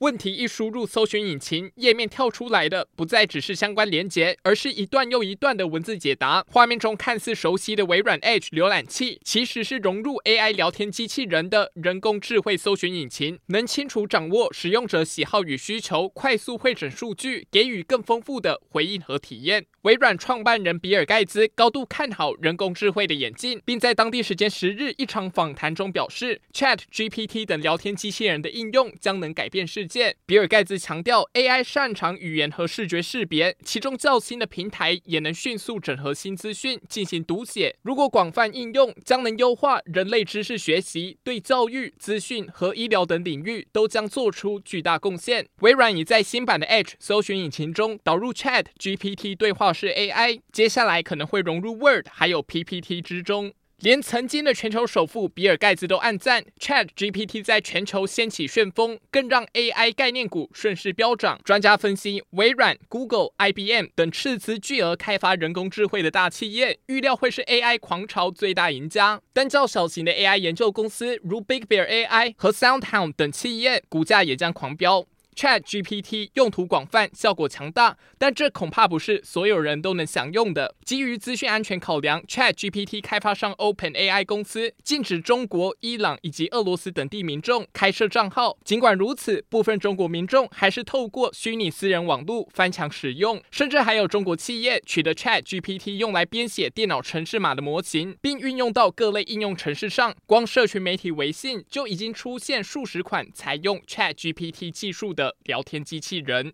问题一输入搜寻引擎，页面跳出来的不再只是相关连接，而是一段又一段的文字解答。画面中看似熟悉的微软 Edge 浏览器，其实是融入 AI 聊天机器人的人工智慧搜寻引擎，能清楚掌握使用者喜好与需求，快速汇整数据，给予更丰富的回应和体验。微软创办人比尔盖茨高度看好人工智慧的演进，并在当地时间十日一场访谈中表示，ChatGPT 等聊天机器人的应用将能改变世比尔盖茨强调，AI 擅长语言和视觉识别，其中较新的平台也能迅速整合新资讯进行读写。如果广泛应用，将能优化人类知识学习，对教育、资讯和医疗等领域都将做出巨大贡献。微软已在新版的 Edge 搜寻引擎中导入 ChatGPT 对话。式 AI，接下来可能会融入 Word 还有 PPT 之中。连曾经的全球首富比尔盖茨都暗赞 ChatGPT 在全球掀起旋风，更让 AI 概念股顺势飙涨。专家分析，微软、Google、IBM 等斥资巨额开发人工智慧的大企业，预料会是 AI 狂潮最大赢家。但较小型的 AI 研究公司，如 Big Bear AI 和 SoundHound 等企业，股价也将狂飙。ChatGPT 用途广泛，效果强大，但这恐怕不是所有人都能享用的。基于资讯安全考量，ChatGPT 开发商 OpenAI 公司禁止中国、伊朗以及俄罗斯等地民众开设账号。尽管如此，部分中国民众还是透过虚拟私人网络翻墙使用，甚至还有中国企业取得 ChatGPT 用来编写电脑程式码的模型，并运用到各类应用程式上。光社群媒体微信就已经出现数十款采用 ChatGPT 技术的的聊天机器人。